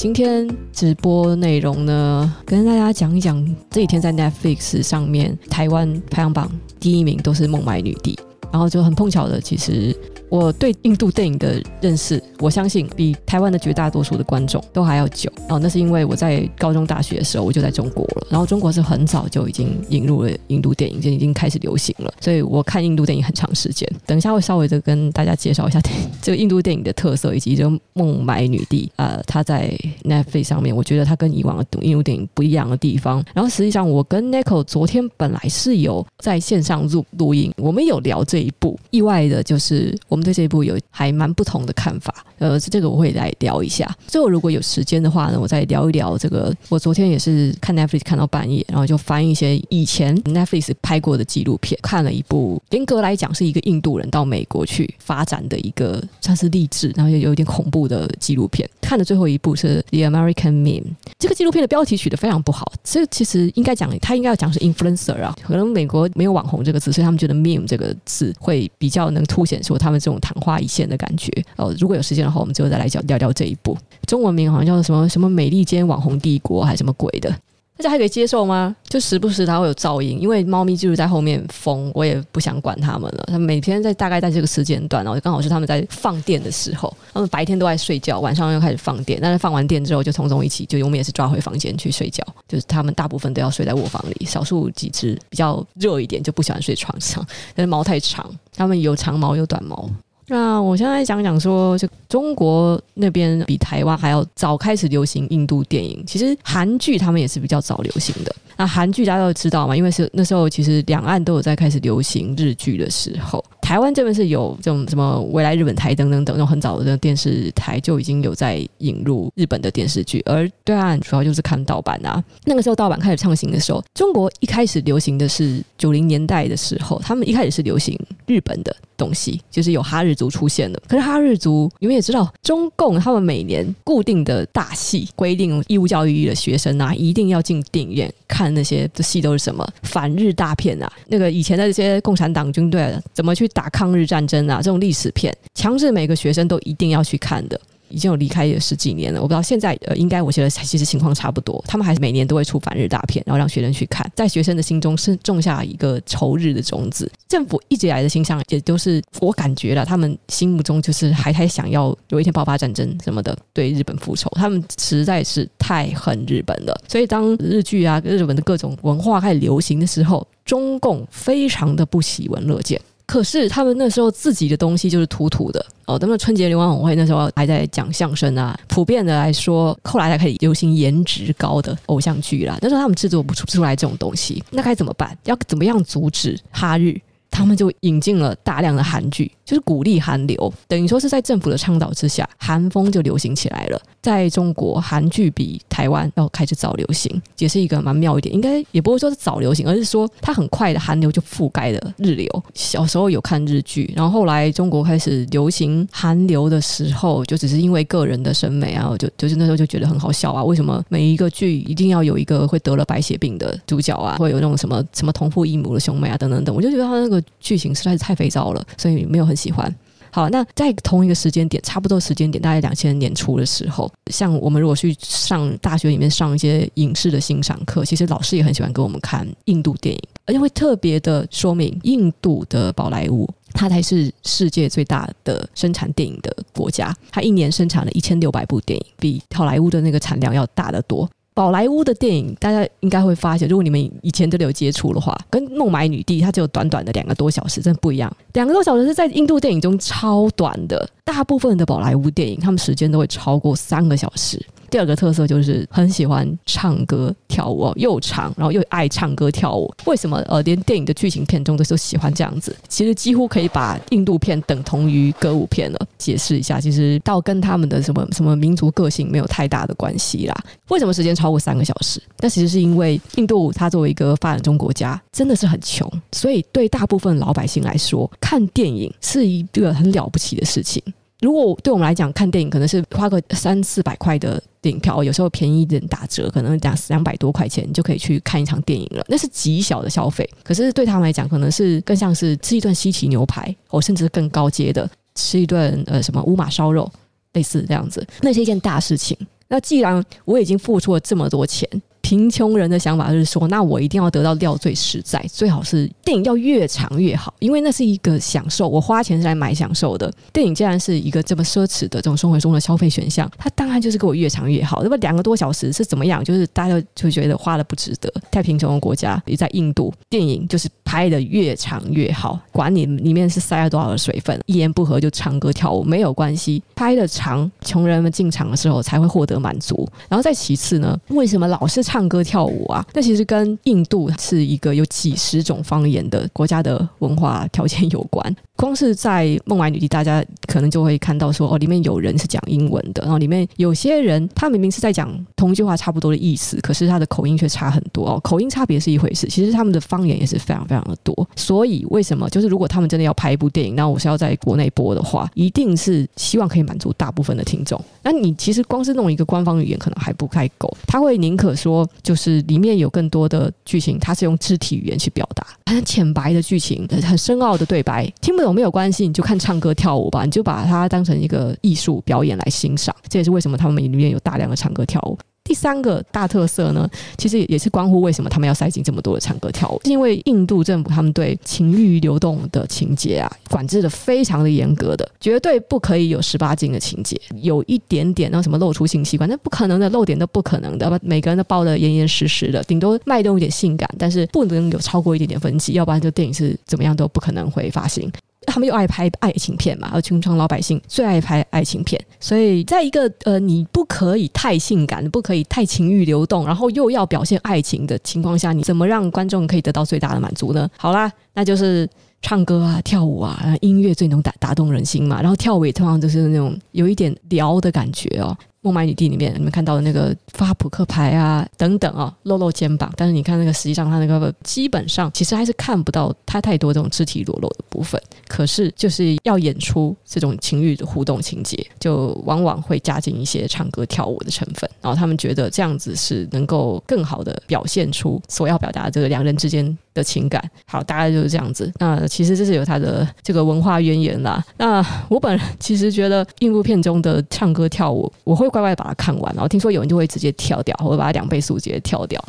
今天直播内容呢，跟大家讲一讲这几天在 Netflix 上面台湾排行榜第一名都是《孟买女帝》，然后就很碰巧的，其实。我对印度电影的认识，我相信比台湾的绝大多数的观众都还要久。哦，那是因为我在高中、大学的时候我就在中国了，然后中国是很早就已经引入了印度电影，就已经开始流行了。所以我看印度电影很长时间。等一下会稍微的跟大家介绍一下这个印度电影的特色，以及这个《孟买女帝》呃，它在 Netflix 上面，我觉得它跟以往的印度电影不一样的地方。然后实际上，我跟 Nico 昨天本来是有在线上录录音，我们有聊这一部，意外的就是我。对这一部有还蛮不同的看法，呃，这个我会来聊一下。最后如果有时间的话呢，我再聊一聊这个。我昨天也是看 Netflix 看到半夜，然后就翻一些以前 Netflix 拍过的纪录片，看了一部严格来讲是一个印度人到美国去发展的一个算是励志，然后也有一点恐怖的纪录片。看的最后一部是 The American Meme，这个纪录片的标题取得非常不好。这其实应该讲，他应该要讲是 influencer 啊，可能美国没有网红这个字，所以他们觉得 meme 这个字会比较能凸显出他们这。这种昙花一现的感觉哦，如果有时间的话，我们最后再来讲聊聊这一部。中文名好像叫什么什么美利坚网红帝国还是什么鬼的，大家还可以接受吗？就时不时它会有噪音，因为猫咪就是在后面疯，我也不想管它们了。它们每天在大概在这个时间段，然后刚好是它们在放电的时候，它们白天都在睡觉，晚上又开始放电。但是放完电之后，就匆匆一起，就我们也是抓回房间去睡觉。就是它们大部分都要睡在卧房里，少数几只比较热一点就不喜欢睡床上，但是毛太长。它们有长毛有短毛。那我现在讲讲说，就中国那边比台湾还要早开始流行印度电影。其实韩剧他们也是比较早流行的。那韩剧大家都知道嘛，因为是那时候其实两岸都有在开始流行日剧的时候。台湾这边是有这种什么未来日本台等等等，那种很早的电视台就已经有在引入日本的电视剧，而对岸主要就是看盗版啊。那个时候盗版开始畅行的时候，中国一开始流行的是九零年代的时候，他们一开始是流行日本的东西，就是有哈日族出现的。可是哈日族，你们也知道，中共他们每年固定的大戏规定，义务教育的学生啊，一定要进电影院看那些的戏都是什么反日大片啊，那个以前的这些共产党军队怎么去打。打抗日战争啊，这种历史片，强制每个学生都一定要去看的，已经有离开了十几年了。我不知道现在呃，应该我觉得其实情况差不多。他们还是每年都会出反日大片，然后让学生去看，在学生的心中是种下一个仇日的种子。政府一直以来的形象，也都是我感觉了，他们心目中就是还还想要有一天爆发战争什么的，对日本复仇。他们实在是太恨日本了，所以当日剧啊、日本的各种文化开始流行的时候，中共非常的不喜闻乐见。可是他们那时候自己的东西就是土土的哦，他们春节联欢晚会那时候还在讲相声啊，普遍的来说，后来才开始流行颜值高的偶像剧啦。那时候他们制作不出出来这种东西，那该怎么办？要怎么样阻止哈日？他们就引进了大量的韩剧，就是鼓励韩流，等于说是在政府的倡导之下，韩风就流行起来了。在中国，韩剧比台湾要开始早流行，也是一个蛮妙一点。应该也不会说是早流行，而是说它很快的韩流就覆盖了日流。小时候有看日剧，然后后来中国开始流行韩流的时候，就只是因为个人的审美啊，就就是那时候就觉得很好笑啊。为什么每一个剧一定要有一个会得了白血病的主角啊，会有那种什么什么同父异母的兄妹啊，等等等，我就觉得他那个。剧情实在是太肥皂了，所以没有很喜欢。好，那在同一个时间点，差不多时间点，大概两千年初的时候，像我们如果去上大学里面上一些影视的欣赏课，其实老师也很喜欢给我们看印度电影，而且会特别的说明印度的宝莱坞，它才是世界最大的生产电影的国家，它一年生产了一千六百部电影，比好莱坞的那个产量要大得多。宝莱坞的电影，大家应该会发现，如果你们以前都有接触的话，跟《孟买女帝》它只有短短的两个多小时，真的不一样。两个多小时是在印度电影中超短的，大部分的宝莱坞电影，他们时间都会超过三个小时。第二个特色就是很喜欢唱歌跳舞，又长，然后又爱唱歌跳舞。为什么？呃，连电影的剧情片中都都喜欢这样子。其实几乎可以把印度片等同于歌舞片了。解释一下，其实倒跟他们的什么什么民族个性没有太大的关系啦。为什么时间超过三个小时？那其实是因为印度它作为一个发展中国家，真的是很穷，所以对大部分老百姓来说，看电影是一个很了不起的事情。如果对我们来讲，看电影可能是花个三四百块的电影票，有时候便宜一点打折，可能两两百多块钱就可以去看一场电影了。那是极小的消费，可是对他们来讲，可能是更像是吃一顿西岐牛排，或甚至更高阶的吃一顿呃什么乌马烧肉，类似这样子，那是一件大事情。那既然我已经付出了这么多钱。贫穷人的想法就是说，那我一定要得到料最实在，最好是电影要越长越好，因为那是一个享受。我花钱是来买享受的。电影既然是一个这么奢侈的这种生活中的消费选项，它当然就是给我越长越好。那么两个多小时是怎么样？就是大家就觉得花的不值得。太贫穷的国家，也在印度，电影就是拍的越长越好，管你里面是塞了多少的水分，一言不合就唱歌跳舞没有关系，拍的长，穷人们进场的时候才会获得满足。然后再其次呢，为什么老是唱？唱歌跳舞啊，那其实跟印度是一个有几十种方言的国家的文化条件有关。光是在《孟买女帝》，大家可能就会看到说，哦，里面有人是讲英文的，然后里面有些人他明明是在讲同一句话差不多的意思，可是他的口音却差很多哦。口音差别是一回事，其实他们的方言也是非常非常的多。所以为什么就是如果他们真的要拍一部电影，那我是要在国内播的话，一定是希望可以满足大部分的听众。那你其实光是弄一个官方语言可能还不太够，他会宁可说就是里面有更多的剧情，他是用肢体语言去表达，很浅白的剧情，很深奥的对白，听不懂。没有关系，你就看唱歌跳舞吧，你就把它当成一个艺术表演来欣赏。这也是为什么他们里面有大量的唱歌跳舞。第三个大特色呢，其实也是关乎为什么他们要塞进这么多的唱歌跳舞，是因为印度政府他们对情欲流动的情节啊，管制的非常的严格的，绝对不可以有十八禁的情节，有一点点那什么露出性器官，那不可能的，露点都不可能的，每个人都包得严严实实的，顶多脉动一点性感，但是不能有超过一点点分级，要不然这电影是怎么样都不可能会发行。他们又爱拍爱情片嘛，而平常老百姓最爱拍爱情片，所以在一个呃，你不可以太性感，不可以太情欲流动，然后又要表现爱情的情况下，你怎么让观众可以得到最大的满足呢？好啦，那就是唱歌啊、跳舞啊，音乐最能打打动人心嘛。然后跳舞也通常就是那种有一点撩的感觉哦。《孟买女帝》里面，你们看到的那个发扑克牌啊，等等啊，露露肩膀，但是你看那个，实际上他那个基本上其实还是看不到他太多这种肢体裸露的部分。可是就是要演出这种情欲的互动情节，就往往会加进一些唱歌跳舞的成分。然后他们觉得这样子是能够更好的表现出所要表达的这个两人之间的情感。好，大概就是这样子。那其实这是有他的这个文化渊源啦。那我本人其实觉得印度片中的唱歌跳舞，我会。乖乖把它看完，然后听说有人就会直接跳掉，或者把它两倍速直接跳掉。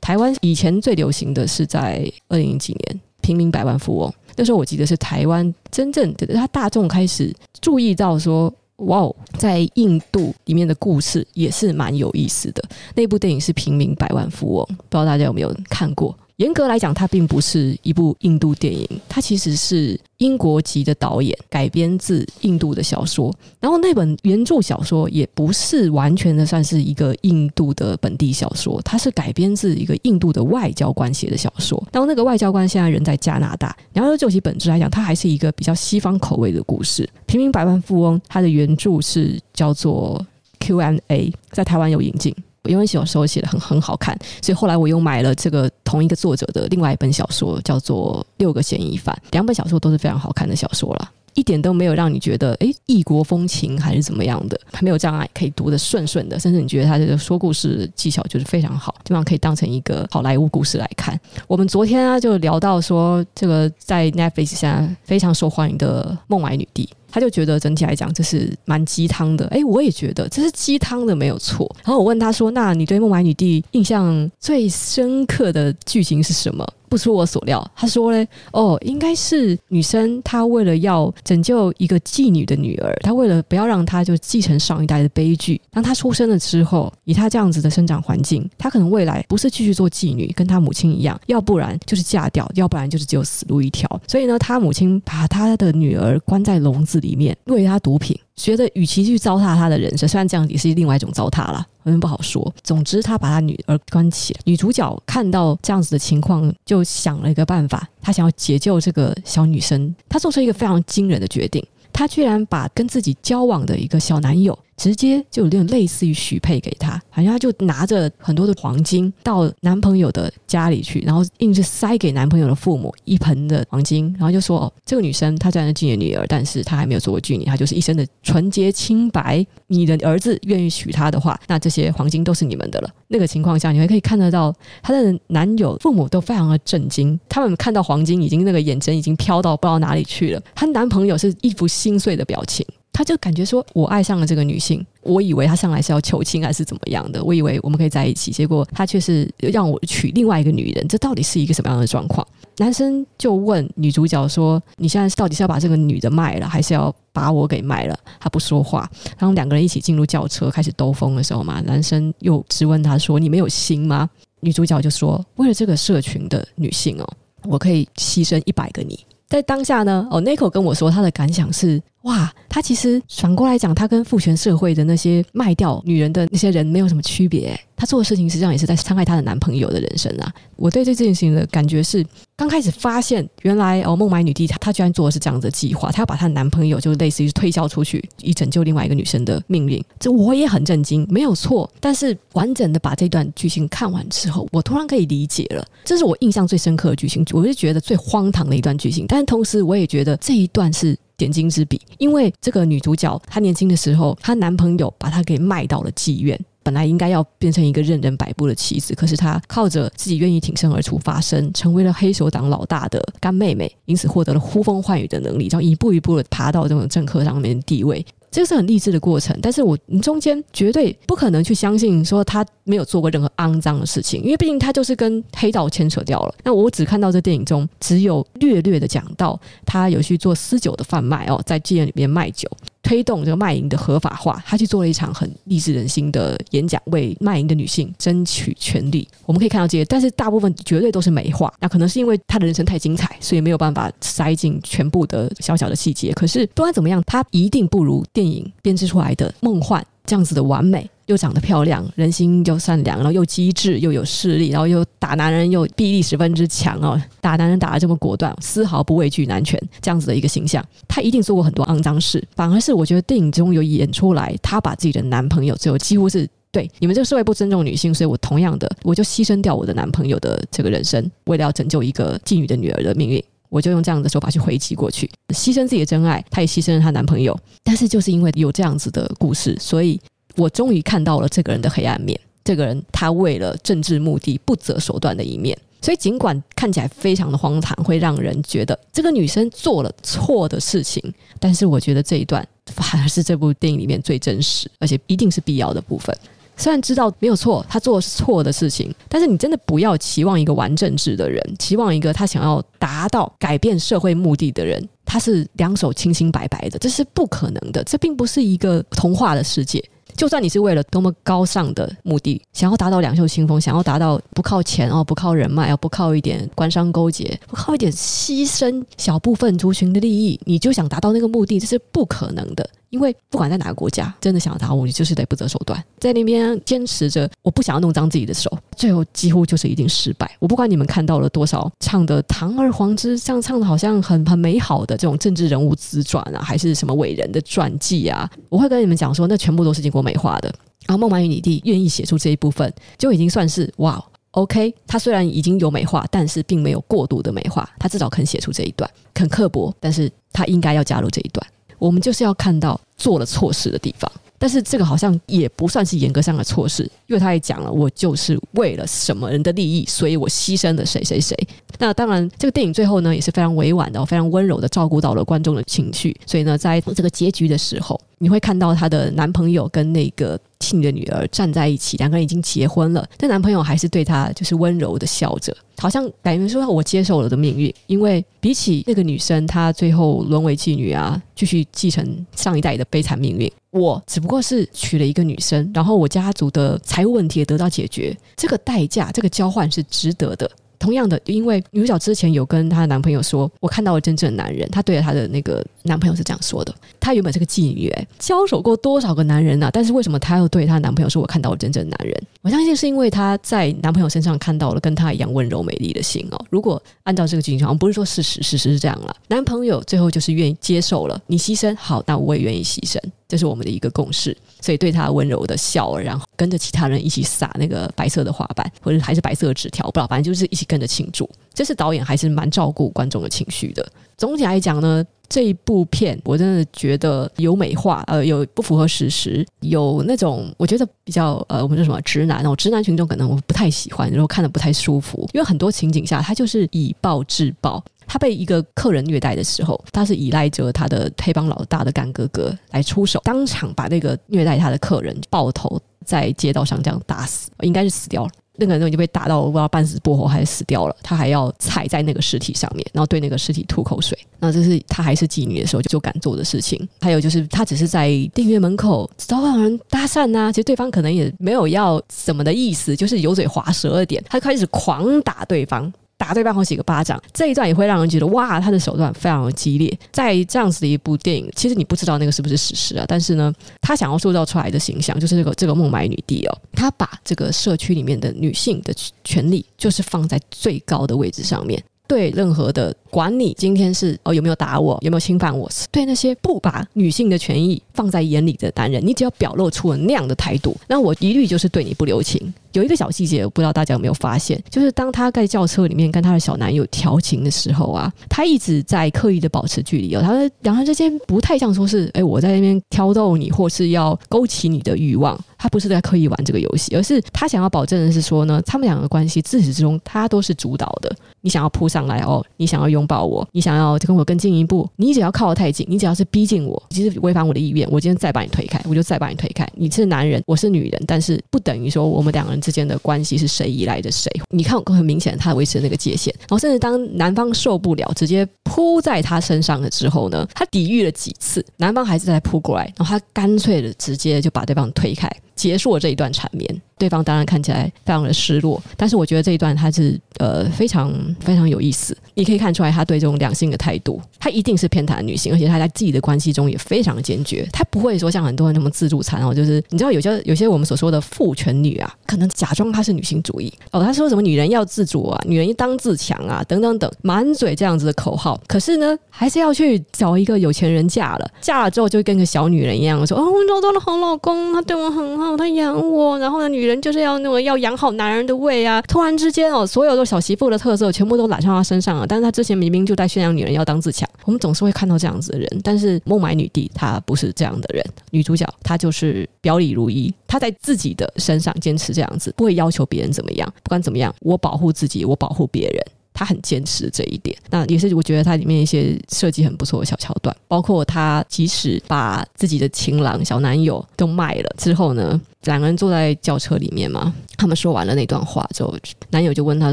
台湾以前最流行的是在二零零几年《平民百万富翁》，那时候我记得是台湾真正的他大众开始注意到说，哇哦，在印度里面的故事也是蛮有意思的。那部电影是《平民百万富翁》，不知道大家有没有看过？严格来讲，它并不是一部印度电影，它其实是英国籍的导演改编自印度的小说。然后那本原著小说也不是完全的算是一个印度的本地小说，它是改编自一个印度的外交官写的小说。然后那个外交官现在人在加拿大。然后就其本质来讲，它还是一个比较西方口味的故事。《平民百万富翁》它的原著是叫做 Q&A，在台湾有引进。因为小时候写的很很好看，所以后来我又买了这个同一个作者的另外一本小说，叫做《六个嫌疑犯》。两本小说都是非常好看的小说了，一点都没有让你觉得诶异国风情还是怎么样的，还没有障碍，可以读得顺顺的，甚至你觉得他这个说故事技巧就是非常好，基本上可以当成一个好莱坞故事来看。我们昨天啊就聊到说，这个在 Netflix 上非常受欢迎的《孟买女帝》。他就觉得整体来讲这是蛮鸡汤的，哎，我也觉得这是鸡汤的没有错。然后我问他说：“那你对孟买女帝印象最深刻的剧情是什么？”不出我所料，他说嘞：“哦，应该是女生她为了要拯救一个妓女的女儿，她为了不要让她就继承上一代的悲剧，当她出生了之后，以她这样子的生长环境，她可能未来不是继续做妓女，跟她母亲一样，要不然就是嫁掉，要不然就是只有死路一条。所以呢，她母亲把她的女儿关在笼子里面，喂他毒品。”觉得与其去糟蹋他的人生，虽然这样也是另外一种糟蹋了，反正不好说。总之，他把他女儿关起来。女主角看到这样子的情况，就想了一个办法，她想要解救这个小女生。她做出一个非常惊人的决定，她居然把跟自己交往的一个小男友。直接就有点类似于许配给他，好像他就拿着很多的黄金到男朋友的家里去，然后硬是塞给男朋友的父母一盆的黄金，然后就说：“哦，这个女生她虽然是妓女女儿，但是她还没有做过妓女，她就是一生的纯洁清白。你的儿子愿意娶她的话，那这些黄金都是你们的了。”那个情况下，你还可以看得到她的男友父母都非常的震惊，他们看到黄金已经那个眼神已经飘到不知道哪里去了，她男朋友是一副心碎的表情。他就感觉说我爱上了这个女性，我以为他上来是要求亲还是怎么样的，我以为我们可以在一起，结果他却是让我娶另外一个女人，这到底是一个什么样的状况？男生就问女主角说：“你现在到底是要把这个女的卖了，还是要把我给卖了？”他不说话，然后两个人一起进入轿车开始兜风的时候嘛，男生又质问他说：“你没有心吗？”女主角就说：“为了这个社群的女性哦，我可以牺牲一百个你。”在当下呢，哦，Nico 跟我说他的感想是。哇，他其实反过来讲，他跟父权社会的那些卖掉女人的那些人没有什么区别。他做的事情实际上也是在伤害他的男朋友的人生啊！我对这件事情的感觉是，刚开始发现原来哦，孟买女帝她她居然做的是这样子的计划，她要把她的男朋友就类似于推销出去，以拯救另外一个女生的命运。这我也很震惊，没有错。但是完整的把这段剧情看完之后，我突然可以理解了，这是我印象最深刻的剧情，我是觉得最荒唐的一段剧情。但是同时，我也觉得这一段是。点睛之笔，因为这个女主角她年轻的时候，她男朋友把她给卖到了妓院，本来应该要变成一个任人摆布的妻子，可是她靠着自己愿意挺身而出发声，成为了黑手党老大的干妹妹，因此获得了呼风唤雨的能力，然后一步一步的爬到这种政客上面的地位。这是很励志的过程，但是我中间绝对不可能去相信说他没有做过任何肮脏的事情，因为毕竟他就是跟黑道牵扯掉了。那我只看到这电影中只有略略的讲到他有去做私酒的贩卖哦，在妓院里面卖酒。推动这个卖淫的合法化，他去做了一场很励志人心的演讲，为卖淫的女性争取权利。我们可以看到这些，但是大部分绝对都是美化。那可能是因为他的人生太精彩，所以没有办法塞进全部的小小的细节。可是不管怎么样，他一定不如电影编织出来的梦幻这样子的完美。又长得漂亮，人心又善良，然后又机智，又有势力，然后又打男人又臂力十分之强哦，打男人打得这么果断，丝毫不畏惧男权，这样子的一个形象，她一定做过很多肮脏事。反而是我觉得电影中有演出来，她把自己的男朋友最后几乎是对你们这个社会不尊重女性，所以我同样的，我就牺牲掉我的男朋友的这个人生，为了要拯救一个妓女的女儿的命运，我就用这样的手法去回击过去，牺牲自己的真爱，她也牺牲了她男朋友。但是就是因为有这样子的故事，所以。我终于看到了这个人的黑暗面，这个人他为了政治目的不择手段的一面。所以尽管看起来非常的荒唐，会让人觉得这个女生做了错的事情，但是我觉得这一段反而是这部电影里面最真实，而且一定是必要的部分。虽然知道没有错，他做的是错的事情，但是你真的不要期望一个玩政治的人，期望一个他想要达到改变社会目的的人，他是两手清清白白的，这是不可能的。这并不是一个童话的世界。就算你是为了多么高尚的目的，想要达到两袖清风，想要达到不靠钱哦，不靠人脉，哦，不靠一点官商勾结，不靠一点牺牲小部分族群的利益，你就想达到那个目的，这是不可能的。因为不管在哪个国家，真的想要达到目的，就是得不择手段，在那边坚持着，我不想要弄脏自己的手，最后几乎就是一定失败。我不管你们看到了多少唱的堂而皇之，像唱的好像很很美好的这种政治人物自传啊，还是什么伟人的传记啊，我会跟你们讲说，那全部都是经过美化的。然后孟买女帝愿意写出这一部分，就已经算是哇，OK。他虽然已经有美化，但是并没有过度的美化，他至少肯写出这一段，肯刻薄，但是他应该要加入这一段。我们就是要看到做了错事的地方，但是这个好像也不算是严格上的错事，因为他也讲了，我就是为了什么人的利益，所以我牺牲了谁谁谁。那当然，这个电影最后呢也是非常委婉的，非常温柔的照顾到了观众的情绪，所以呢，在这个结局的时候，你会看到她的男朋友跟那个亲的女儿站在一起，两个人已经结婚了，但男朋友还是对她就是温柔的笑着。好像感觉说，我接受了的命运，因为比起那个女生，她最后沦为妓女啊，继续继承上一代的悲惨命运，我只不过是娶了一个女生，然后我家族的财务问题也得到解决，这个代价，这个交换是值得的。同样的，因为女主角之前有跟她男朋友说：“我看到了真正的男人。”她对着她的那个男朋友是这样说的。她原本是个妓女，交手过多少个男人啊？但是为什么她要对她男朋友说：“我看到了真正的男人？”我相信是因为她在男朋友身上看到了跟她一样温柔美丽的心哦。如果按照这个剧情，不是说事实，事实是这样了。男朋友最后就是愿意接受了你牺牲，好，那我也愿意牺牲。这是我们的一个共识，所以对他温柔的笑，然后跟着其他人一起撒那个白色的花瓣，或者还是白色的纸条，不知道，反正就是一起跟着庆祝。这是导演还是蛮照顾观众的情绪的。总体来讲呢，这一部片我真的觉得有美化，呃，有不符合史实，有那种我觉得比较呃，我们说什么直男哦，直男群众可能我不太喜欢，然后看的不太舒服，因为很多情景下他就是以暴制暴。他被一个客人虐待的时候，他是依赖着他的黑帮老大的干哥哥来出手，当场把那个虐待他的客人爆头在街道上这样打死，应该是死掉了。那个人就已经被打到我不知道半死不活还是死掉了，他还要踩在那个尸体上面，然后对那个尸体吐口水。那这是他还是妓女的时候就就敢做的事情。还有就是他只是在电影院门口找找人搭讪呐、啊，其实对方可能也没有要什么的意思，就是油嘴滑舌了点，他开始狂打对方。打对方好几个巴掌，这一段也会让人觉得哇，他的手段非常的激烈。在这样子的一部电影，其实你不知道那个是不是史实啊，但是呢，他想要塑造出来的形象就是这个这个孟买女帝哦，她把这个社区里面的女性的权利就是放在最高的位置上面。对任何的管你今天是哦有没有打我，有没有侵犯我，对那些不把女性的权益放在眼里的男人，你只要表露出了那样的态度，那我一律就是对你不留情。有一个小细节，我不知道大家有没有发现，就是当他在轿车里面跟他的小男友调情的时候啊，他一直在刻意的保持距离哦，他说两人之间不太像说是哎我在那边挑逗你，或是要勾起你的欲望，他不是在刻意玩这个游戏，而是他想要保证的是说呢，他们两个关系自始至终他都是主导的。你想要扑上来哦，你想要拥抱我，你想要跟我更进一步，你只要靠得太近，你只要是逼近我，其实违反我的意愿，我今天再把你推开，我就再把你推开。你是男人，我是女人，但是不等于说我们两个人之间的关系是谁依赖着谁。你看，很明显他维持那个界限，然后甚至当男方受不了，直接扑在他身上了之后呢，他抵御了几次，男方还是在扑过来，然后他干脆的直接就把对方推开。结束了这一段缠绵，对方当然看起来非常的失落，但是我觉得这一段他是呃非常非常有意思，你可以看出来他对这种两性的态度，他一定是偏袒女性，而且他在自己的关系中也非常的坚决，他不会说像很多人那么自助餐哦，就是你知道有些有些我们所说的父权女啊，可能假装她是女性主义哦，他说什么女人要自主啊，女人当自强啊，等等等，满嘴这样子的口号，可是呢，还是要去找一个有钱人嫁了，嫁了之后就跟个小女人一样说哦，我找到了好老公，他对我很好。他养我，然后呢，女人就是要那种要养好男人的胃啊！突然之间哦，所有的小媳妇的特色全部都揽上他身上了。但是他之前明明就在宣扬女人要当自强。我们总是会看到这样子的人，但是孟买女帝她不是这样的人。女主角她就是表里如一，她在自己的身上坚持这样子，不会要求别人怎么样。不管怎么样，我保护自己，我保护别人。他很坚持这一点，那也是我觉得他里面一些设计很不错的小桥段，包括他即使把自己的情郎小男友都卖了之后呢，两个人坐在轿车里面嘛，他们说完了那段话之后，男友就问他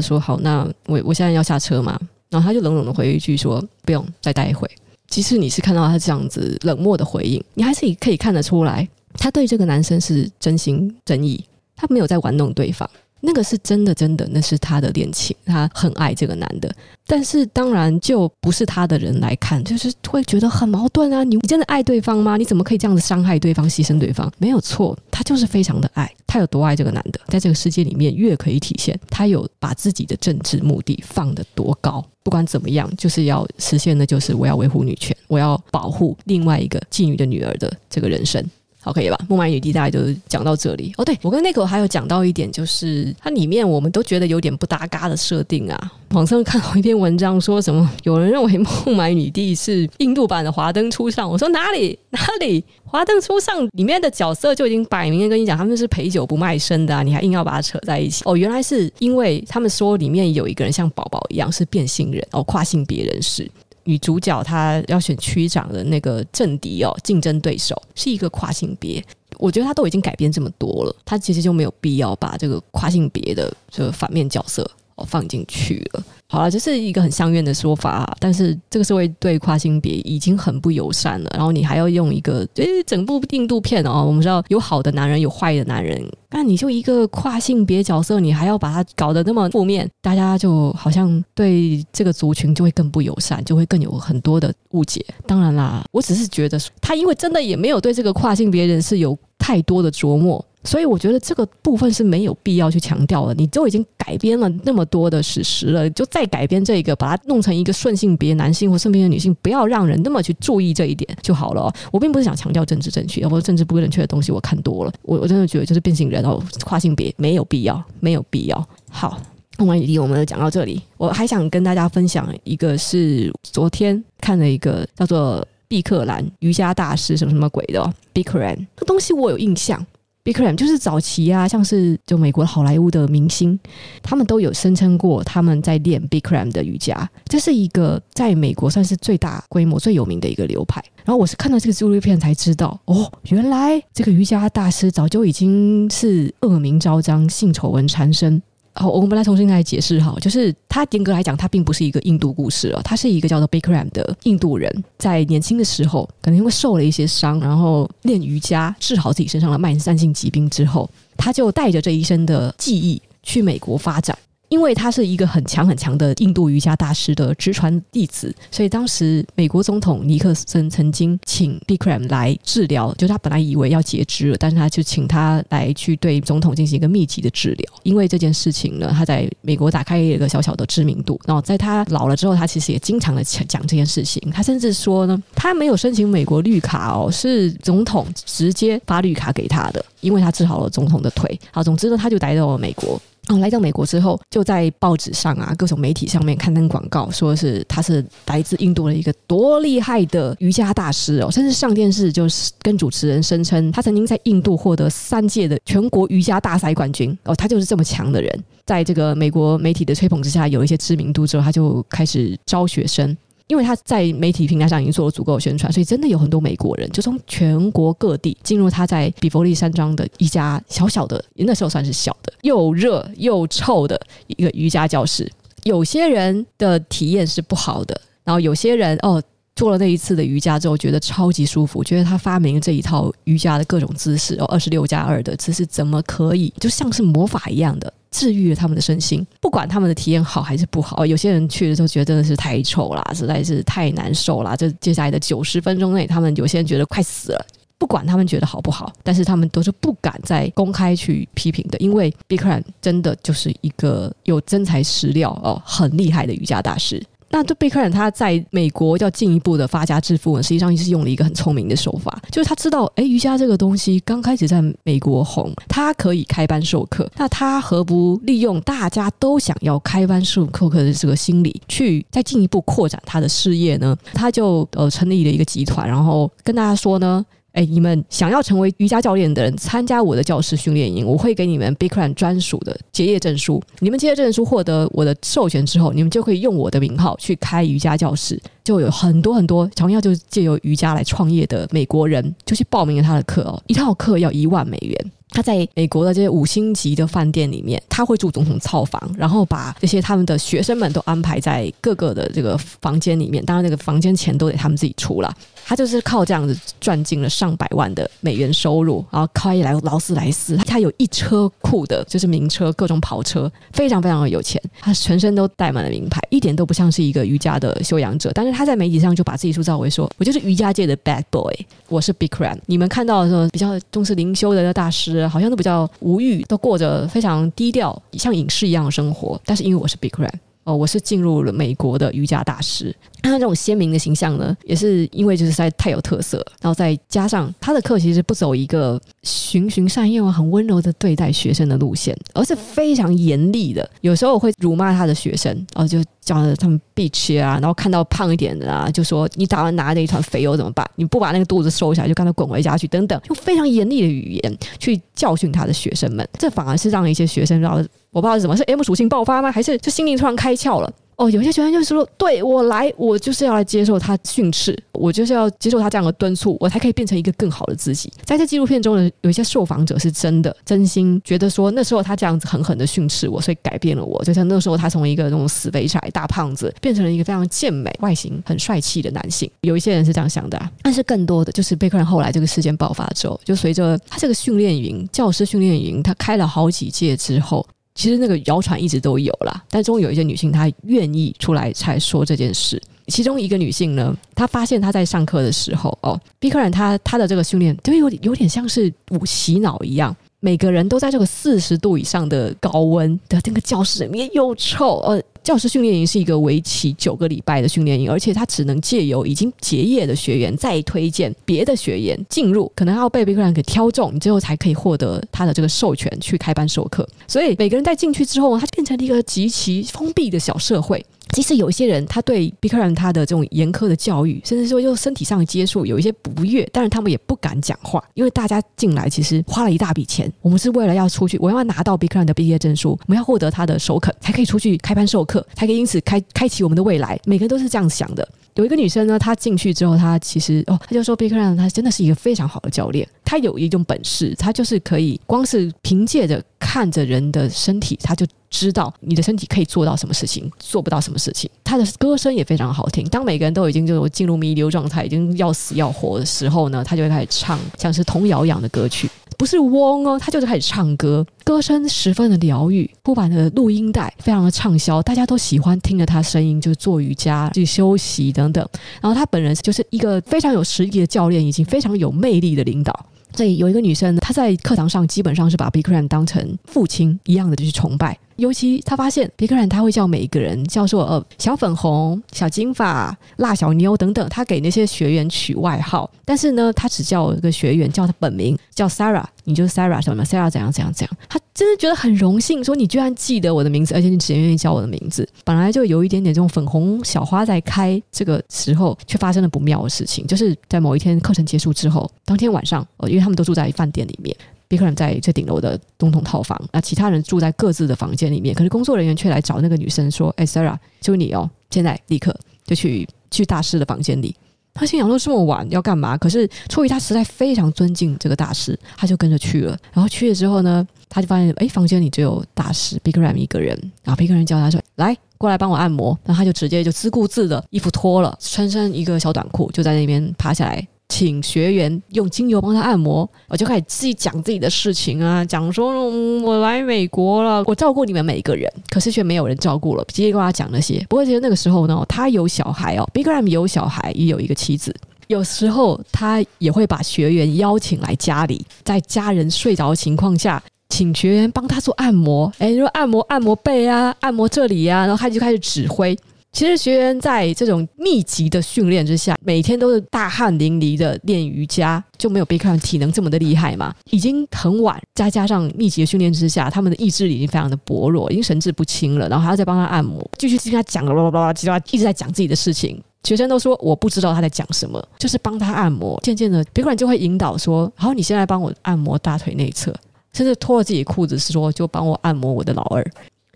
说：“好，那我我现在要下车吗？”然后他就冷冷的回一句说：“不用，再待一会。”即使你是看到他这样子冷漠的回应，你还是可以看得出来，他对这个男生是真心真意，他没有在玩弄对方。那个是真的，真的，那是他的恋情，他很爱这个男的。但是当然，就不是他的人来看，就是会觉得很矛盾啊！你真的爱对方吗？你怎么可以这样子伤害对方、牺牲对方？没有错，他就是非常的爱。他有多爱这个男的，在这个世界里面越可以体现他有把自己的政治目的放得多高。不管怎么样，就是要实现的，就是我要维护女权，我要保护另外一个妓女的女儿的这个人生。好，可以吧？孟买女帝大概就讲到这里。哦，对，我跟 Nico 还有讲到一点，就是它里面我们都觉得有点不搭嘎的设定啊。网上看到一篇文章，说什么有人认为孟买女帝是印度版的华灯初上。我说哪里哪里？华灯初上里面的角色就已经摆明了跟你讲，他们是陪酒不卖身的啊，你还硬要把它扯在一起。哦，原来是因为他们说里面有一个人像宝宝一样是变性人哦，跨性别人士。女主角她要选区长的那个政敌哦，竞争对手是一个跨性别，我觉得她都已经改变这么多了，她其实就没有必要把这个跨性别的这个反面角色哦放进去了。好了，这是一个很相怨的说法，但是这个社会对跨性别已经很不友善了，然后你还要用一个，就是，整部印度片哦，我们知道有好的男人，有坏的男人，那你就一个跨性别角色，你还要把它搞得那么负面，大家就好像对这个族群就会更不友善，就会更有很多的误解。当然啦，我只是觉得他因为真的也没有对这个跨性别人士有太多的琢磨。所以我觉得这个部分是没有必要去强调了。你都已经改编了那么多的史实了，就再改编这个，把它弄成一个顺性别男性或顺性别女性，不要让人那么去注意这一点就好了。我并不是想强调政治正确，或者政治不正确的东西，我看多了。我我真的觉得就是变性人哦，跨性别没有必要，没有必要。好，孟买女帝我们讲到这里，我还想跟大家分享一个，是昨天看了一个叫做毕克兰瑜伽大师什么什么鬼的 Bikram 这东西我有印象。Bigram 就是早期啊，像是就美国好莱坞的明星，他们都有声称过他们在练 Bigram 的瑜伽。这是一个在美国算是最大规模、最有名的一个流派。然后我是看到这个纪录片才知道，哦，原来这个瑜伽大师早就已经是恶名昭彰、性丑闻缠身。好，我们来重新来解释哈，就是他严格来讲，他并不是一个印度故事了，他是一个叫做 Bikram 的印度人，在年轻的时候，可能因为受了一些伤，然后练瑜伽治好自己身上的慢性疾病之后，他就带着这一生的记忆去美国发展。因为他是一个很强很强的印度瑜伽大师的直传弟子，所以当时美国总统尼克森曾经请 Bikram 来治疗，就他本来以为要截肢了，但是他就请他来去对总统进行一个密集的治疗。因为这件事情呢，他在美国打开了一个小小的知名度。然后在他老了之后，他其实也经常的讲这件事情。他甚至说呢，他没有申请美国绿卡哦，是总统直接发绿卡给他的，因为他治好了总统的腿。好，总之呢，他就来到了美国。哦，来到美国之后，就在报纸上啊，各种媒体上面刊登广告，说是他是来自印度的一个多厉害的瑜伽大师哦，甚至上电视就是跟主持人声称，他曾经在印度获得三届的全国瑜伽大赛冠军哦，他就是这么强的人。在这个美国媒体的吹捧之下，有一些知名度之后，他就开始招学生。因为他在媒体平台上已经做了足够的宣传，所以真的有很多美国人就从全国各地进入他在比佛利山庄的一家小小的，那时候算是小的，又热又臭的一个瑜伽教室。有些人的体验是不好的，然后有些人哦做了那一次的瑜伽之后觉得超级舒服，觉得他发明这一套瑜伽的各种姿势哦，二十六加二的姿势怎么可以就像是魔法一样的。治愈了他们的身心，不管他们的体验好还是不好。有些人去的时候觉得真的是太臭啦，实在是太难受啦。这接下来的九十分钟内，他们有些人觉得快死了。不管他们觉得好不好，但是他们都是不敢再公开去批评的，因为 Bikram 真的就是一个有真材实料哦，很厉害的瑜伽大师。那这贝克汉他在美国要进一步的发家致富呢，实际上是用了一个很聪明的手法，就是他知道，哎，瑜伽这个东西刚开始在美国红，他可以开班授课，那他何不利用大家都想要开班授课课的这个心理，去再进一步扩展他的事业呢？他就呃成立了一个集团，然后跟大家说呢。哎，你们想要成为瑜伽教练的人，参加我的教师训练营，我会给你们 Big Khan 专属的结业证书。你们结业证书获得我的授权之后，你们就可以用我的名号去开瑜伽教室。就有很多很多想要就借由瑜伽来创业的美国人，就去报名了他的课哦，一套课要一万美元。他在美国的这些五星级的饭店里面，他会住总统套房，然后把这些他们的学生们都安排在各个的这个房间里面。当然，那个房间钱都得他们自己出了。他就是靠这样子赚进了上百万的美元收入，然后开一来劳斯莱斯，他有一车库的，就是名车，各种跑车，非常非常的有钱。他全身都戴满了名牌，一点都不像是一个瑜伽的修养者。但是他在媒体上就把自己塑造为说：“我就是瑜伽界的 bad boy，我是 big ram。”你们看到的时候比较重视灵修的那大师，好像都比较无欲，都过着非常低调，像隐士一样的生活。但是因为我是 Big Ram，。哦，我是进入了美国的瑜伽大师。他这种鲜明的形象呢，也是因为就是在太有特色，然后再加上他的课其实不走一个循循善诱、很温柔的对待学生的路线，而是非常严厉的。有时候会辱骂他的学生，然后就叫他们 bitch 啊，然后看到胖一点的啊，就说你打算拿着一团肥油怎么办？你不把那个肚子瘦下来，就赶快滚回家去，等等，用非常严厉的语言去教训他的学生们。这反而是让一些学生让。我不知道是什么，是 M 属性爆发吗？还是就心灵突然开窍了？哦，有些学生就是说，对，我来，我就是要来接受他训斥，我就是要接受他这样的敦促，我才可以变成一个更好的自己。在这纪录片中呢，有一些受访者是真的真心觉得说，那时候他这样子狠狠的训斥我，所以改变了我。就像那时候他从一个那种死肥宅大胖子，变成了一个非常健美、外形很帅气的男性。有一些人是这样想的啊，但是更多的就是贝克汉后来这个事件爆发之后，就随着他这个训练营、教师训练营，他开了好几届之后。其实那个谣传一直都有啦，但终于有一些女性她愿意出来才说这件事。其中一个女性呢，她发现她在上课的时候，哦毕克然她她的这个训练就有点有点像是洗脑一样，每个人都在这个四十度以上的高温的那个教室里面又臭，呃，教师训练营是一个为期九个礼拜的训练营，而且他只能借由已经结业的学员再推荐别的学员进入，可能要被 Big Run 给挑中，你最后才可以获得他的这个授权去开班授课。所以每个人在进去之后，他就变成了一个极其封闭的小社会。即使有一些人，他对 Bikram 他的这种严苛的教育，甚至说就身体上的接触有一些不悦，但是他们也不敢讲话，因为大家进来其实花了一大笔钱，我们是为了要出去，我要拿到 Bikram 的毕业证书，我们要获得他的首肯，才可以出去开班授课，才可以因此开开启我们的未来。每个人都是这样想的。有一个女生呢，她进去之后，她其实哦，她就说 Bikram 他真的是一个非常好的教练，他有一种本事，他就是可以光是凭借着看着人的身体，他就。知道你的身体可以做到什么事情，做不到什么事情。他的歌声也非常好听。当每个人都已经就进入弥留状态，已经要死要活的时候呢，他就会开始唱像是童谣一样的歌曲，不是嗡哦，他就是开始唱歌，歌声十分的疗愈。出版的录音带非常的畅销，大家都喜欢听着他声音，就是做瑜伽、去休息等等。然后他本人就是一个非常有实力的教练，以及非常有魅力的领导。所以有一个女生，她在课堂上基本上是把 Bikram 当成父亲一样的就是崇拜。尤其他发现 Bikram 他会叫每一个人叫做呃小粉红、小金发、辣小妞等等，他给那些学员取外号。但是呢，他只叫一个学员叫他本名叫 Sarah，你就是 Sarah 什么 Sarah 怎样怎样怎样。他真的觉得很荣幸，说你居然记得我的名字，而且你只愿意叫我的名字。本来就有一点点这种粉红小花在开，这个时候却发生了不妙的事情，就是在某一天课程结束之后，当天晚上，呃，因为他们都住在饭店里面。Bikram 在最顶楼的总统套房，那其他人住在各自的房间里面。可是工作人员却来找那个女生说：“哎，Sarah，就你哦，现在立刻就去去大师的房间里。”他心想说：“这么晚要干嘛？”可是出于他实在非常尊敬这个大师，他就跟着去了。然后去了之后呢，他就发现哎，房间里只有大师 Bigram 一个人。然后 Bigram 叫他说：“来，过来帮我按摩。”然后他就直接就自顾自的衣服脱了，穿上一个小短裤，就在那边趴下来。请学员用精油帮他按摩，我就开始自己讲自己的事情啊，讲说、我来美国了，我照顾你们每个人，可是却没有人照顾了。直接跟他讲那些。不过其实那个时候呢，他有小孩哦，Bigram 有小孩，也有一个妻子。有时候他也会把学员邀请来家里，在家人睡着的情况下，请学员帮他做按摩。哎，说按摩按摩背啊，按摩这里啊，然后他就开始指挥。其实学员在这种密集的训练之下，每天都是大汗淋漓的练瑜伽，就没有 Bikram 体能这么的厉害嘛。已经很晚，再加上密集的训练之下，他们的意志力已经非常的薄弱，已经神志不清了。然后还要再帮他按摩，继续听他讲了，叭叭叭叭，一直在讲自己的事情。学生都说我不知道他在讲什么，就是帮他按摩。渐渐的，Bikram 就会引导说：“好，你现在帮我按摩大腿内侧，甚至脱了自己裤子说就帮我按摩我的老二。”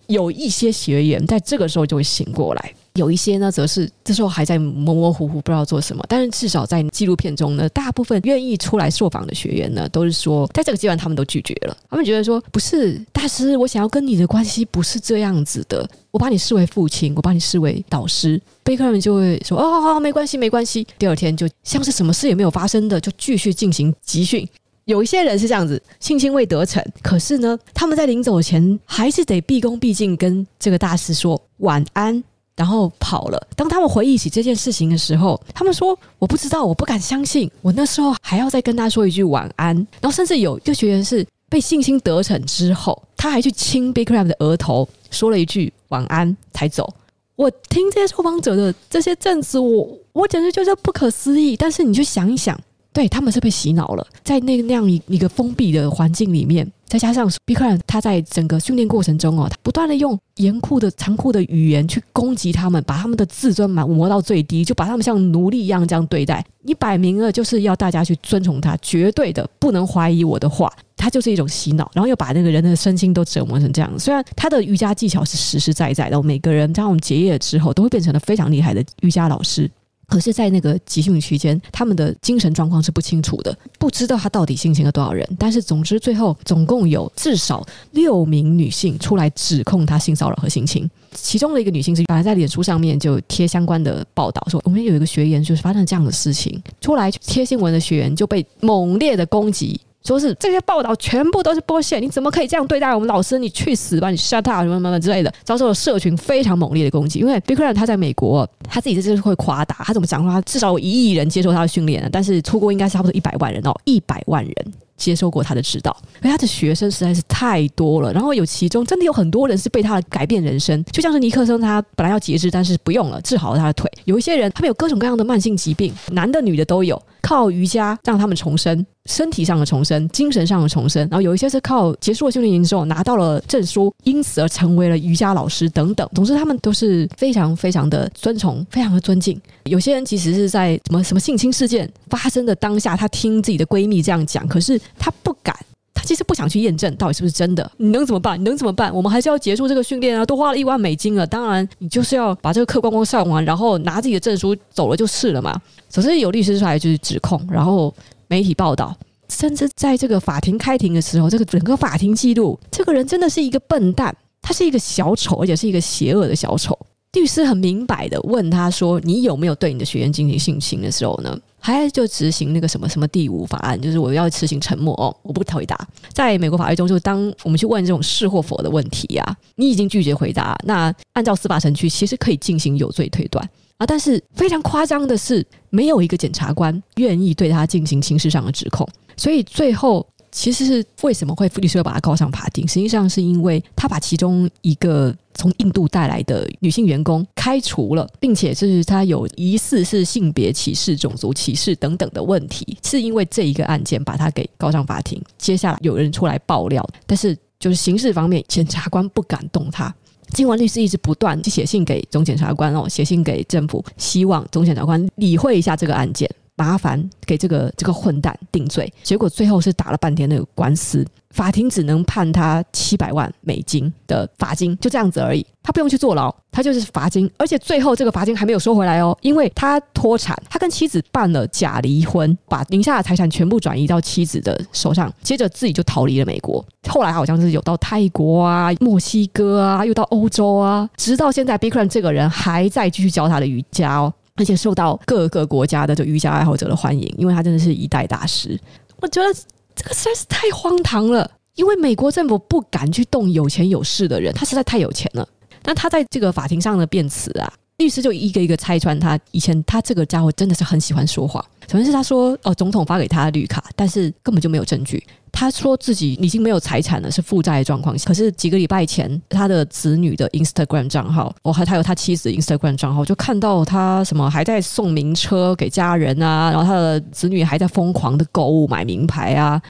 有一些学员在这个时候就会醒过来，有一些呢，则是这时候还在模模糊糊，不知道做什么。但是至少在纪录片中呢，大部分愿意出来受访的学员呢，都是说，在这个阶段他们都拒绝了。他们觉得说，不是大师，我想要跟你的关系不是这样子的，我把你视为父亲，我把你视为导师。Bikram 就会说，哦，没关系，没关系。第二天就像是什么事也没有发生的，就继续进行集训。有一些人是这样子，信心未得逞，可是呢，他们在临走前还是得毕恭毕敬跟这个大师说晚安，然后跑了。当他们回忆起这件事情的时候，他们说：“我不知道，我不敢相信，我那时候还要再跟他说一句晚安。”然后甚至有一个学员是被信心得逞之后，他还去亲 Bigram 的额头，说了一句晚安才走。我听这些受访者的这些证词，我我简直就是不可思议。但是你去想一想。对，他们是被洗脑了，在那那样一一个封闭的环境里面，再加上 Bikram 他在整个训练过程中哦，他不断的用严酷的、残酷的语言去攻击他们，把他们的自尊满磨到最低，就把他们像奴隶一样这样对待。你摆明了就是要大家去遵从他，绝对的不能怀疑我的话，他就是一种洗脑，然后又把那个人的身心都折磨成这样。虽然他的瑜伽技巧是实实在在的，每个人在我们结业之后都会变成了非常厉害的瑜伽老师。可是，在那个集训期间，他们的精神状况是不清楚的，不知道他到底性侵了多少人。但是，总之，最后总共有至少六名女性出来指控他性骚扰和性侵。其中的一个女性是本来在脸书上面就贴相关的报道，说我们有一个学员就是发生这样的事情，出来贴新闻的学员就被猛烈的攻击。说是这些报道全部都是剥削，你怎么可以这样对待我们老师？你去死吧！你 shut up 什么什么之类的，遭受了社群非常猛烈的攻击。因为 Bikram 他在美国，他自己就是会夸大，他怎么讲说他至少有一亿人接受他的训练，但是出国应该是差不多一百万人哦，一百万人接受过他的指导，因为他的学生实在是太多了。然后有其中真的有很多人是被他的改变人生，就像是尼克松，他本来要截肢，但是不用了，治好了他的腿。有一些人他们有各种各样的慢性疾病，男的女的都有，靠瑜伽让他们重生，身体上的重生，精神上的重生。然后有一些是靠结束了训练营之后拿到了证书，因此而成为了瑜伽老师等等。总之，他们都是非常非常的尊崇，非常的尊敬。有些人其实是在什么什么性侵事件发生的当下，他听自己的闺蜜这样讲，可是。他不敢，他其实不想去验证到底是不是真的。你能怎么办？你能怎么办？我们还是要结束这个训练啊！都花了一万美金了，当然你就是要把这个课光光上完，然后拿自己的证书走了就是了嘛。总之有律师出来就是指控，然后媒体报道，甚至在这个法庭开庭的时候，这个整个法庭记录，这个人真的是一个笨蛋，他是一个小丑，而且是一个邪恶的小丑。律师很明白的问他说：“你有没有对你的学员进行性侵的时候呢？”还就执行那个什么什么第五法案，就是我要执行沉默哦，我不回答。在美国法律中，就当我们去问这种是或否的问题啊，你已经拒绝回答，那按照司法程序，其实可以进行有罪推断啊。但是非常夸张的是，没有一个检察官愿意对他进行刑事上的指控，所以最后。其实是为什么会律师要把他告上法庭？实际上是因为他把其中一个从印度带来的女性员工开除了，并且就是他有疑似是性别歧视、种族歧视等等的问题，是因为这一个案件把他给告上法庭。接下来有人出来爆料，但是就是刑事方面，检察官不敢动他。金文律师一直不断写信给总检察官哦，写信给政府，希望总检察官理会一下这个案件。麻烦给这个这个混蛋定罪，结果最后是打了半天那个官司，法庭只能判他七百万美金的罚金，就这样子而已。他不用去坐牢，他就是罚金，而且最后这个罚金还没有收回来哦，因为他脱产，他跟妻子办了假离婚，把名下的财产全部转移到妻子的手上，接着自己就逃离了美国。后来好像是有到泰国啊、墨西哥啊，又到欧洲啊，直到现在，Bikram 这个人还在继续教他的瑜伽哦。而且受到各个国家的就瑜伽爱好者的欢迎，因为他真的是一代大师。我觉得这个实在是太荒唐了，因为美国政府不敢去动有钱有势的人，他实在太有钱了。那他在这个法庭上的辩词啊，律师就一个一个拆穿他。以前他这个家伙真的是很喜欢说谎。首先是他说哦，总统发给他绿卡，但是根本就没有证据。他说自己已经没有财产了，是负债状况。可是几个礼拜前，他的子女的 Instagram 账号，哦，还他有他妻子的 Instagram 账号，就看到他什么还在送名车给家人啊，然后他的子女还在疯狂的购物买名牌啊。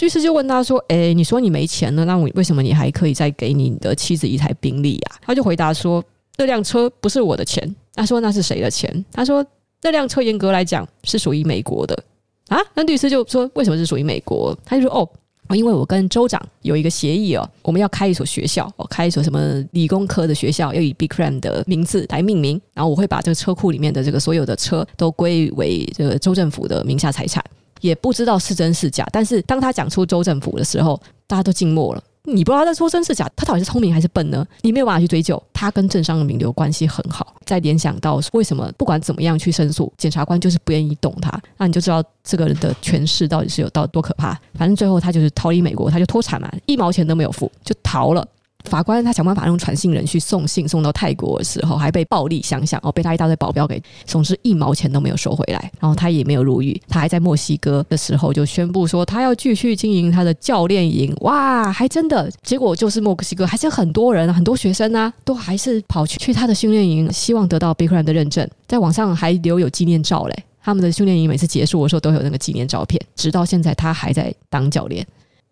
律师就问他说：“哎，你说你没钱了，那我为什么你还可以再给你的妻子一台宾利啊？”他就回答说：“这辆车不是我的钱。”他说：“那是谁的钱？”他说：“这辆车严格来讲是属于美国的。”啊，那律师就说，为什么是属于美国？他就说哦，因为我跟州长有一个协议哦，我们要开一所学校哦，开一所什么理工科的学校，要以 Bigram 的名字来命名，然后我会把这个车库里面的这个所有的车都归为这个州政府的名下财产，也不知道是真是假。但是当他讲出州政府的时候，大家都静默了。你不知道他在说真是假，他到底是聪明还是笨呢？你没有办法去追究。他跟政商的名流关系很好，再联想到为什么不管怎么样去申诉，检察官就是不愿意动他，那你就知道这个人的权势到底是有到多可怕。反正最后他就是逃离美国，他就脱产嘛，一毛钱都没有付就逃了。法官他想办法用传信人去送信送到泰国的时候，还被暴力相向哦，被他一大堆保镖给，总之一毛钱都没有收回来。然后他也没有入狱，他还在墨西哥的时候就宣布说他要继续经营他的教练营。哇，还真的，结果就是墨西哥还是很多人，很多学生啊，都还是跑去去他的训练营，希望得到 Bikram 的认证，在网上还留有纪念照嘞。他们的训练营每次结束的时候都有那个纪念照片，直到现在他还在当教练。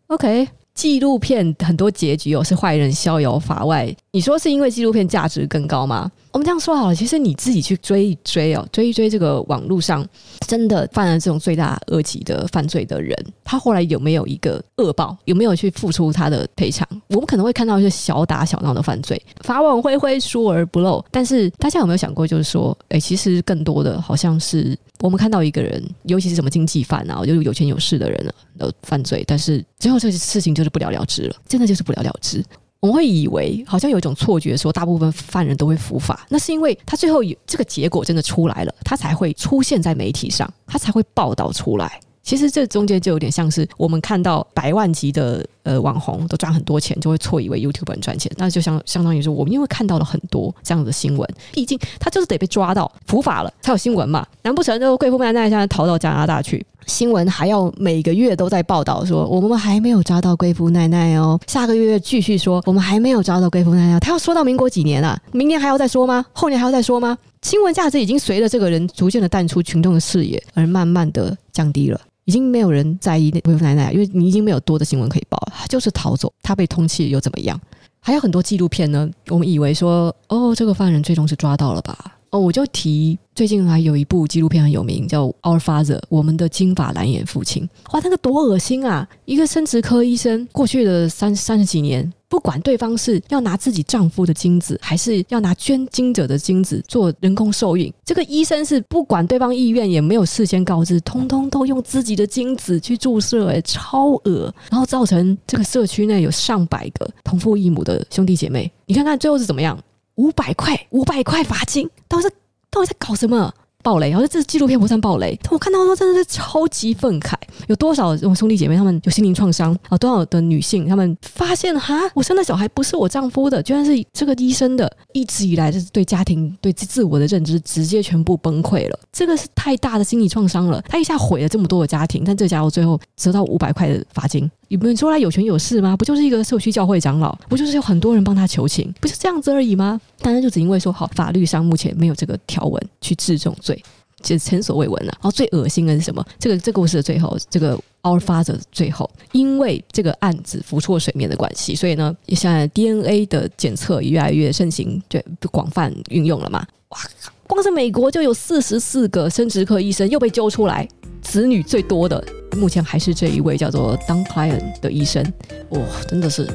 OK。纪录片很多结局哦，是坏人逍遥法外。你说是因为纪录片价值更高吗？我们这样说好了，其实你自己去追一追哦，追一追这个网络上真的犯了这种罪大恶极的犯罪的人，他后来有没有一个恶报？有没有去付出他的赔偿？我们可能会看到一些小打小闹的犯罪，法网恢恢，疏而不漏。但是大家有没有想过，就是说，哎，其实更多的好像是我们看到一个人，尤其是什么经济犯啊，就是有钱有势的人啊的犯罪，但是最后这个事情就是不了了之了，真的就是不了了之。我们会以为好像有一种错觉，说大部分犯人都会伏法，那是因为他最后有这个结果真的出来了，他才会出现在媒体上，他才会报道出来。其实这中间就有点像是我们看到百万级的呃网红都赚很多钱，就会错以为 YouTube 很赚钱，那就相相当于说我们因为看到了很多这样的新闻，毕竟他就是得被抓到伏法了才有新闻嘛。难不成就贵妇曼奈现在逃到加拿大去？新闻还要每个月都在报道说，我们还没有抓到贵妇奈奈哦。下个月继续说，我们还没有抓到贵妇奈奈。他要说到民国几年啊？明年还要再说吗？后年还要再说吗？新闻价值已经随着这个人逐渐的淡出群众的视野，而慢慢的降低了。已经没有人在意贵妇奈奈，因为你已经没有多的新闻可以报，他就是逃走，他被通缉又怎么样？还有很多纪录片呢。我们以为说，哦，这个犯人最终是抓到了吧？哦，我就提最近还有一部纪录片很有名，叫《Our Father》，我们的金发蓝眼父亲。哇，那个多恶心啊！一个生殖科医生，过去的三三十几年，不管对方是要拿自己丈夫的精子，还是要拿捐精者的精子做人工受孕，这个医生是不管对方意愿，也没有事先告知，通通都用自己的精子去注射，哎，超恶！然后造成这个社区内有上百个同父异母的兄弟姐妹，你看看最后是怎么样？五百块，五百块罚金，到底是到底在搞什么？暴雷，然后这纪录片不算暴雷。我看到说真的是超级愤慨，有多少这种兄弟姐妹他们有心灵创伤啊？多少的女性他们发现哈，我生的小孩不是我丈夫的，居然是这个医生的。一直以来就是对家庭对自我的认知直接全部崩溃了，这个是太大的心理创伤了。他一下毁了这么多的家庭，但这家伙最后折到五百块的罚金。你们说他有权有势吗？不就是一个社区教会长老？不就是有很多人帮他求情？不是这样子而已吗？当然就只因为说好，法律上目前没有这个条文去治这种罪。其实前所未闻了。然后最恶心的是什么？这个这个故事的最后，这个 Our Father 最后，因为这个案子浮出了水面的关系，所以呢，现在 DNA 的检测越来越盛行，对，广泛运用了嘛。哇，光是美国就有四十四个生殖科医生又被揪出来，子女最多的，目前还是这一位叫做 Don c l i e n 的医生。哇，真的是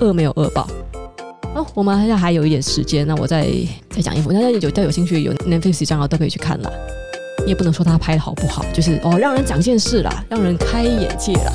恶没有恶报。哦，我们现在还有一点时间，那我再再讲一部，大家有再有兴趣有 Netflix 账号都可以去看啦。你也不能说他拍的好不好，就是哦，让人长见识啦，让人开眼界啦。